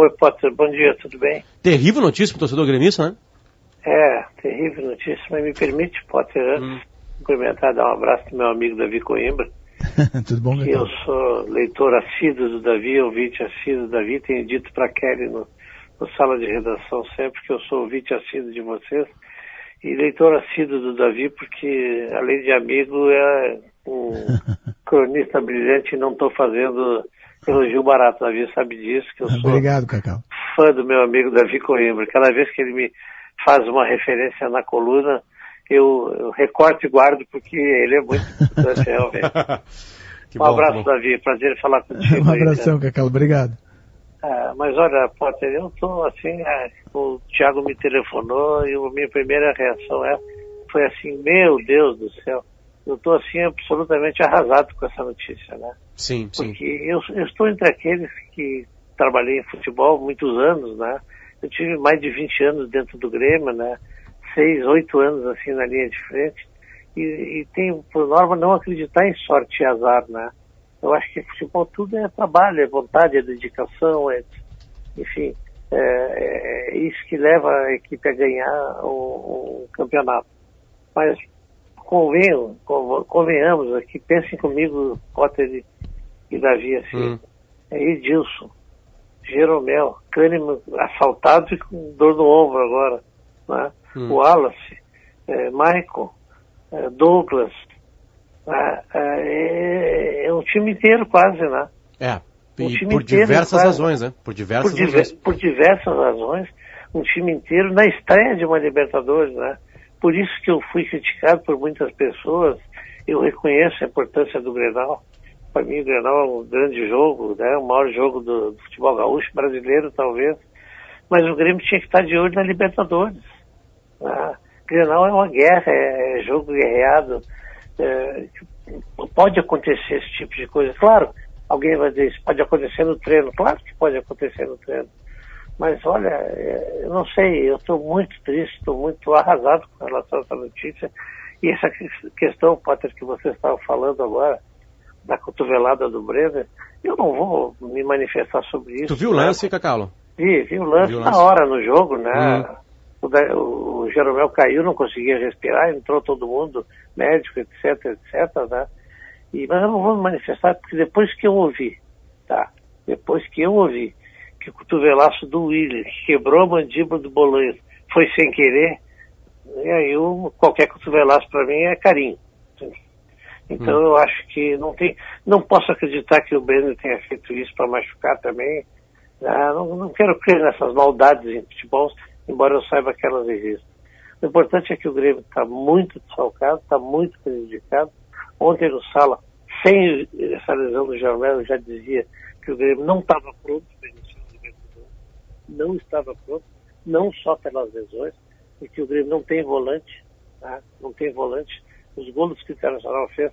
Oi, Potter, bom dia, tudo bem? Terrível notícia para o torcedor gremista, né? É, terrível notícia, mas me permite, Potter, antes, hum. cumprimentar, dar um abraço pro meu amigo Davi Coimbra. tudo bom, que Eu sou leitor assíduo do Davi, ouvinte assíduo do Davi, tenho dito para Kelly no, no sala de redação sempre que eu sou ouvinte assíduo de vocês e leitor assíduo do Davi, porque além de amigo é um cronista brilhante e não estou fazendo elogio barato. Davi sabe disso, que eu sou Obrigado, Cacau. fã do meu amigo Davi Coimbra. Cada vez que ele me faz uma referência na coluna, eu, eu recorto e guardo porque ele é muito importante realmente. um bom, abraço, Davi. Prazer em falar contigo. Um abração, aí, Cacau. Obrigado. Ah, mas olha, Potter, eu tô assim, ah, o Thiago me telefonou e a minha primeira reação é, foi assim, meu Deus do céu, eu tô assim absolutamente arrasado com essa notícia, né? Sim, sim. Porque eu, eu estou entre aqueles que trabalhei em futebol muitos anos, né? Eu tive mais de 20 anos dentro do Grêmio, né? Seis, oito anos assim na linha de frente e, e tenho por norma não acreditar em sorte e azar, né? Eu acho que futebol tudo é trabalho, é vontade, é dedicação, é, enfim, é, é isso que leva a equipe a ganhar o, o campeonato. Mas convenham, convenhamos aqui, pensem comigo, Potter e, Davi, assim, hum. é Edilson, Jeromel, Kahneman assaltado e com dor no ombro agora, né? Hum. Wallace, é, Michael, é, Douglas, né? é, é, um time inteiro quase, né? É, um e por diversas quase, razões, né? Por diversas por razões. por diversas razões, um time inteiro na estreia de uma Libertadores, né? Por isso que eu fui criticado por muitas pessoas, eu reconheço a importância do Grenal. Para mim, o Grenal é um grande jogo, né? o maior jogo do, do futebol gaúcho brasileiro, talvez. Mas o Grêmio tinha que estar de olho na Libertadores. Né? Grenal é uma guerra, é, é jogo guerreado, é, pode acontecer esse tipo de coisa. Claro, alguém vai dizer, isso pode acontecer no treino. Claro que pode acontecer no treino. Mas olha, é, eu não sei, eu estou muito triste, estou muito arrasado com relação a essa notícia. E essa questão, Potter, que você estava falando agora, da cotovelada do Brenner, eu não vou me manifestar sobre isso. Tu viu o né? lance, Cacalo? Vi, vi o lance na hora no jogo, né? Hum o, o Jeromel caiu, não conseguia respirar, entrou todo mundo, médico, etc, etc, né? E, mas eu não vou me manifestar, porque depois que eu ouvi, tá? Depois que eu ouvi que o cotovelaço do William, que quebrou a mandíbula do Bolanhos, foi sem querer, e aí eu, qualquer cotovelaço para mim é carinho. Então hum. eu acho que não tem, não posso acreditar que o Breno tenha feito isso para machucar também. Ah, não, não quero crer nessas maldades em futebol embora eu saiba que elas existem. O importante é que o Grêmio está muito desfalcado, está muito prejudicado. Ontem no Sala, sem essa lesão do Germano, eu já dizia que o Grêmio não estava pronto para. Não estava pronto, não só pelas lesões, porque o Grêmio não tem volante, tá? não tem volante. Os gols que o Internacional fez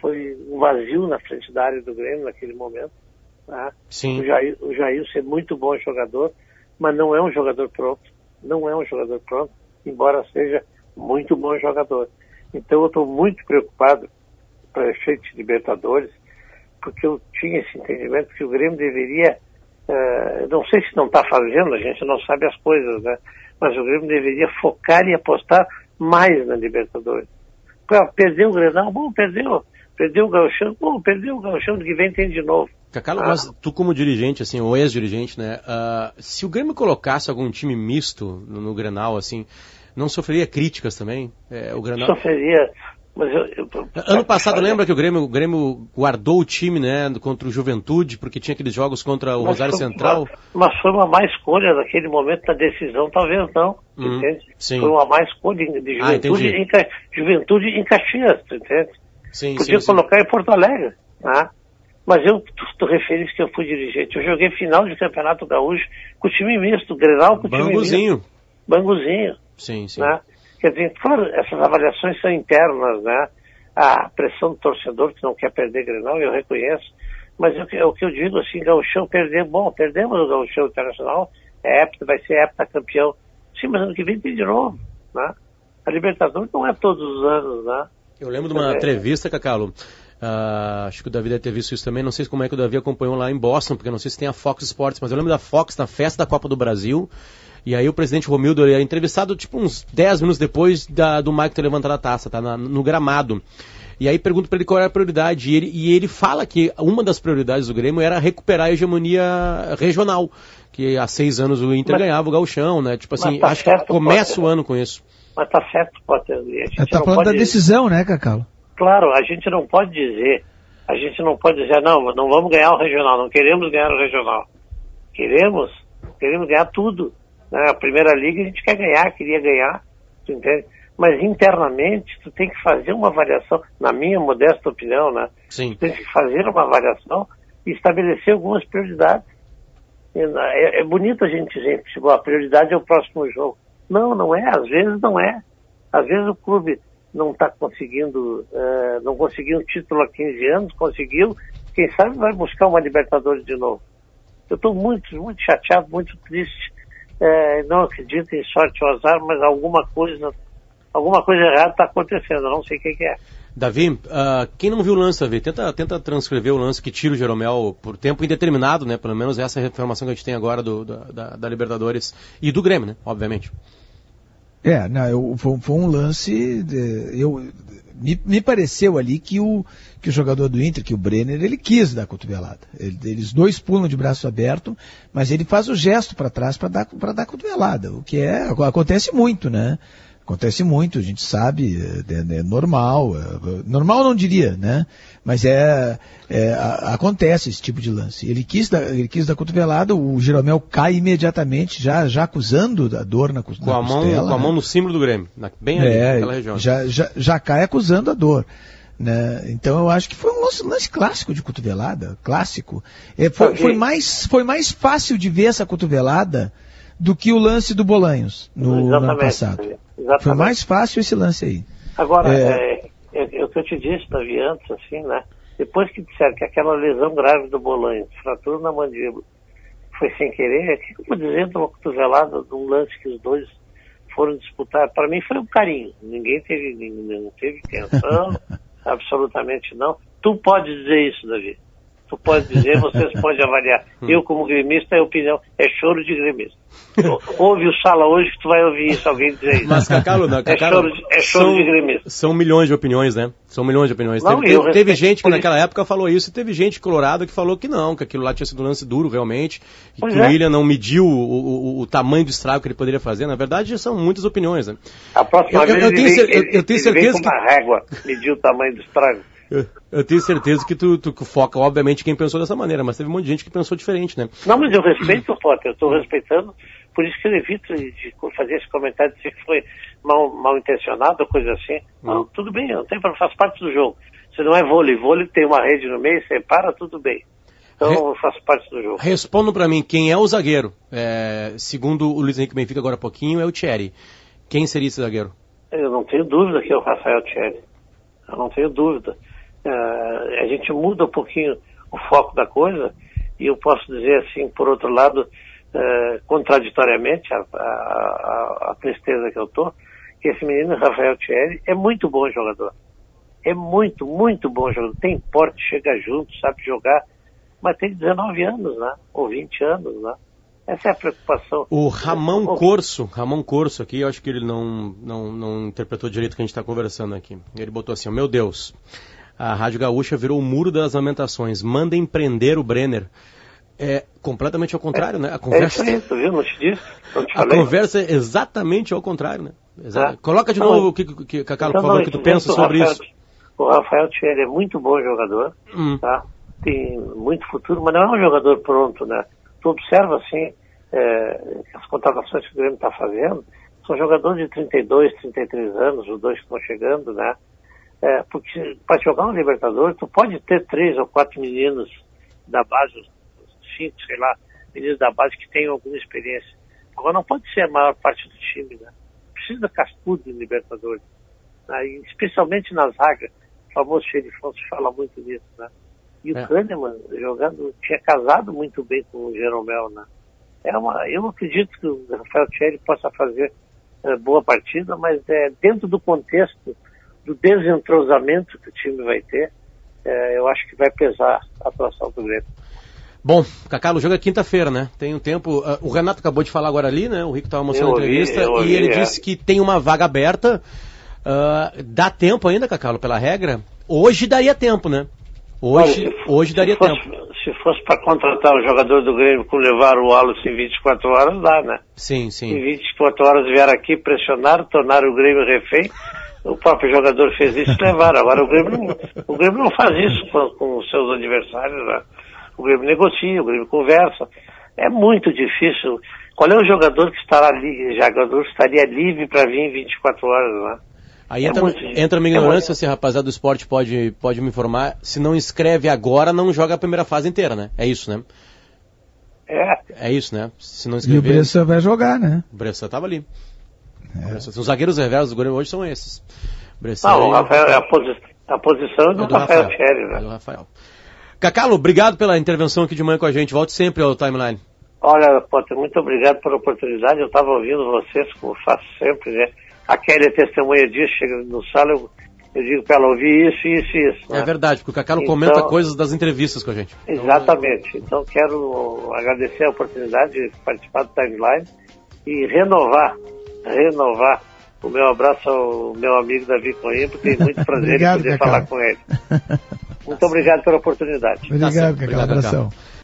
foi um vazio na frente da área do Grêmio naquele momento. Tá? Sim. O Jair, o Jair é muito bom jogador, mas não é um jogador pronto não é um jogador pronto, embora seja muito bom jogador. Então eu estou muito preocupado para efeitos de Libertadores, porque eu tinha esse entendimento que o Grêmio deveria, uh, não sei se não está fazendo, a gente não sabe as coisas, né? Mas o Grêmio deveria focar e apostar mais na Libertadores. Perdeu o Grenal, bom, perdeu. Perdeu o Gauchão, bom, perdeu o Gauchão, que vem tem de novo. Cacalo, ah. mas tu como dirigente, assim, ou ex-dirigente, né, uh, se o Grêmio colocasse algum time misto no, no Grenal, assim, não sofreria críticas também? É, o Grenal... Sofreria, eu, eu, Ano passado, lembra que o Grêmio, o Grêmio guardou o time, né, contra o Juventude, porque tinha aqueles jogos contra o mas Rosário foi, Central? Mas, mas foi uma má escolha naquele momento da decisão, talvez não, hum, entende? Sim. Foi uma má escolha de ah, Juventude, ah, em, Juventude em Caxias, entende? Sim, Podia sim, colocar sim. em Porto Alegre, né? Mas eu, tu, tu referiste que eu fui dirigente. Eu joguei final de campeonato gaúcho com o time misto, Grenal com o time Banguzinho. misto. Banguzinho. Sim, sim. Né? Quer dizer, claro, essas avaliações são internas, né? A pressão do torcedor que não quer perder Grenal, eu reconheço. Mas o que, o que eu digo assim, Gauchão perder, bom, perdemos o Gauchão Internacional, é época, vai ser época campeão. Sim, mas ano que vem tem de novo, né? A Libertadores não é todos os anos, né? Eu lembro de uma é. entrevista, Cacalo, Uh, acho que o Davi deve ter visto isso também. Não sei como é que o Davi acompanhou lá em Boston, porque não sei se tem a Fox Sports, mas eu lembro da Fox na festa da Copa do Brasil. E aí o presidente Romildo é entrevistado tipo uns 10 minutos depois da, do Mike ter levantado a taça, tá? Na, no gramado. E aí pergunto para ele qual era a prioridade. E ele, e ele fala que uma das prioridades do Grêmio era recuperar a hegemonia regional. Que há seis anos o Inter mas, ganhava o gauchão, né? Tipo assim, tá acho certo, que começa Potter. o ano com isso. Mas tá certo, Potter. A gente tá falando da decisão, né, Cacalo? Claro, a gente não pode dizer, a gente não pode dizer, não, não vamos ganhar o regional, não queremos ganhar o regional. Queremos, queremos ganhar tudo. Né? A primeira liga a gente quer ganhar, queria ganhar, tu entende? Mas internamente tu tem que fazer uma avaliação, na minha modesta opinião, né? Sim. Tu tem que fazer uma avaliação e estabelecer algumas prioridades. É, é bonito a gente dizer, tipo, a prioridade é o próximo jogo. Não, não é, às vezes não é. Às vezes o clube não está conseguindo, uh, não conseguiu um título há 15 anos, conseguiu, quem sabe vai buscar uma Libertadores de novo. Eu estou muito, muito chateado, muito triste. Uh, não acredito em sorte ou azar, mas alguma coisa, alguma coisa errada está acontecendo, não sei o que, que é. Davi, uh, quem não viu o lance, Davi, tenta, tenta transcrever o lance que tira o Jeromel por tempo indeterminado, né? Pelo menos essa é a informação que a gente tem agora do, da, da Libertadores e do Grêmio, né? Obviamente. É, não, eu, foi, foi, um lance. De, eu, me, me, pareceu ali que o, que o jogador do Inter, que o Brenner, ele quis dar cotovelada. Ele, eles dois pulam de braço aberto, mas ele faz o gesto para trás para dar, dar cotovelada, o que é, acontece muito, né? Acontece muito, a gente sabe, é, é normal. É, normal não diria, né? Mas é, é a, acontece esse tipo de lance. Ele quis dar, ele quis dar cotovelada, o Jeromel cai imediatamente, já, já acusando a dor na, com na a mão, costela. Com a mão no símbolo do Grêmio, na, bem ali, é, naquela região. Já, já, já cai acusando a dor. Né? Então eu acho que foi um lance, lance clássico de cotovelada, clássico. É, foi, foi, mais, foi mais fácil de ver essa cotovelada do que o lance do Bolanhos no, no ano passado. Exatamente. Foi mais fácil esse lance aí. Agora, é... É, é, é, o que eu te disse, Davi, antes, assim, né? Depois que disseram que aquela lesão grave do Bolanhos, fratura na mandíbula, foi sem querer, o que eu vou dizer de uma cotovelada, de um lance que os dois foram disputar? Para mim foi um carinho. Ninguém teve, não teve intenção, absolutamente não. Tu pode dizer isso, Davi. Tu pode dizer, vocês podem avaliar. Eu, como gremista, é opinião, é choro de gremista. Ouve o Sala hoje que tu vai ouvir isso, alguém dizer isso. Mas, Cacalo, não, Cacalo, é choro, de, é choro são, de gremista. São milhões de opiniões, né? São milhões de opiniões. Não, teve, teve, teve gente que naquela época falou isso, e teve gente colorada que falou que não, que aquilo lá tinha sido um lance duro, realmente, que o é. William não mediu o, o, o, tamanho do estrago que ele poderia fazer. Na verdade, são muitas opiniões, né? A próxima eu, vez eu, eu, tenho, ele, eu, eu tenho certeza que... uma régua mediu o tamanho do estrago. Eu, tenho certeza que tu, tu, foca, obviamente, quem pensou dessa maneira, mas teve um monte de gente que pensou diferente, né? Não, mas eu respeito o Potter, eu estou respeitando, por isso que eu evito de fazer esse comentário, de dizer que foi mal, mal intencionado ou coisa assim. Não, hum. tudo bem, não tem, faz parte do jogo. Se não é vôlei, vôlei tem uma rede no meio, separa, tudo bem. Então Re... faz parte do jogo. Responda para mim, quem é o zagueiro? É, segundo o Luiz Henrique Benfica agora há pouquinho, é o Thierry. Quem seria esse zagueiro? Eu não tenho dúvida que é o Rafael Thierry. Eu não tenho dúvida. Uh, a gente muda um pouquinho o foco da coisa e eu posso dizer assim, por outro lado, uh, contraditoriamente, a, tristeza que eu tô, que esse menino, Rafael Thierry, é muito bom jogador. É muito, muito bom jogador. Tem porte, chega junto, sabe jogar, mas tem 19 anos, né? Ou 20 anos, né? Essa é a preocupação. O Ramon Corso, Ramon Corso aqui, eu acho que ele não, não, não interpretou direito o que a gente está conversando aqui. Ele botou assim, meu Deus, a Rádio Gaúcha virou o muro das lamentações. Mandem prender o Brenner. É completamente ao contrário, é, né? A conversa... É isso viu? Não te disse. Não te a conversa é exatamente ao contrário, né? Exa... É. Coloca de não, novo o que, que, então, por favor, que tu pensa sobre Rafael, isso. O Rafael Thierry é muito bom jogador, hum. tá? Tem muito futuro, mas não é um jogador pronto, né? Tu observa, assim, é, as contratações que o Grêmio está fazendo, são jogadores de 32, 33 anos, os dois que estão chegando, né? É, porque para jogar um Libertadores, tu pode ter três ou quatro meninos da base, cinco, sei lá, meninos da base que tenham alguma experiência. Agora não pode ser a maior parte do time, né? Precisa cascudo em Libertadores. Né? especialmente na zaga. O famoso xerifão se fala muito nisso, né? E o é. Kahneman jogando, tinha casado muito bem com o Jeromel, né? É uma, eu acredito que o Rafael Thierry possa fazer é, boa partida, mas é dentro do contexto do desentrosamento que o time vai ter, é, eu acho que vai pesar a atuação do Grêmio. Bom, Cacá, o jogo é quinta-feira, né? Tem um tempo. Uh, o Renato acabou de falar agora ali, né? O Rico estava mostrando a entrevista ouvi, e ele é. disse que tem uma vaga aberta. Uh, dá tempo ainda, Cacalo, pela regra? Hoje daria tempo, né? Hoje, Olha, hoje daria fosse, tempo. Se fosse para contratar um jogador do Grêmio com levar o Wallace em 24 horas, dá, né? Sim, sim. Em 24 horas vieram aqui, pressionaram, tornaram o Grêmio refém. O próprio jogador fez isso e levaram. Agora o Grêmio não, o Grêmio não faz isso com, com os seus adversários, né? O Grêmio negocia, o Grêmio conversa. É muito difícil. Qual é o jogador que estará ali, jogador que estaria livre para vir em 24 horas, né? Aí é entra, muito, entra minha é ignorância, muito... se a rapaziada do esporte pode, pode me informar. Se não escreve agora, não joga a primeira fase inteira, né? É isso, né? É. É isso, né? Se não escrever... E o Bressan vai jogar, né? O Bressan tava ali. É. Os zagueiros reversos do Grêmio hoje são esses. Bressan não, o Rafael, é a, posi a posição do, é do Rafael, Rafael Thierry, né? É do Rafael. Cacalo, obrigado pela intervenção aqui de manhã com a gente. Volte sempre ao timeline. Olha, Potter, muito obrigado pela oportunidade. Eu estava ouvindo vocês, como faço sempre, né? A Kelly é testemunha disso, chega no sala, eu, eu digo para ela ouvir isso, isso e isso. Né? É verdade, porque o Cacalo então, comenta coisas das entrevistas com a gente. Exatamente. Então quero agradecer a oportunidade de participar do timeline e renovar, renovar o meu abraço ao meu amigo Davi Coimbra, tenho muito prazer obrigado, em poder Cacau. falar com ele. Muito obrigado pela oportunidade. Obrigado, tá Cacau. Obrigado, Abração.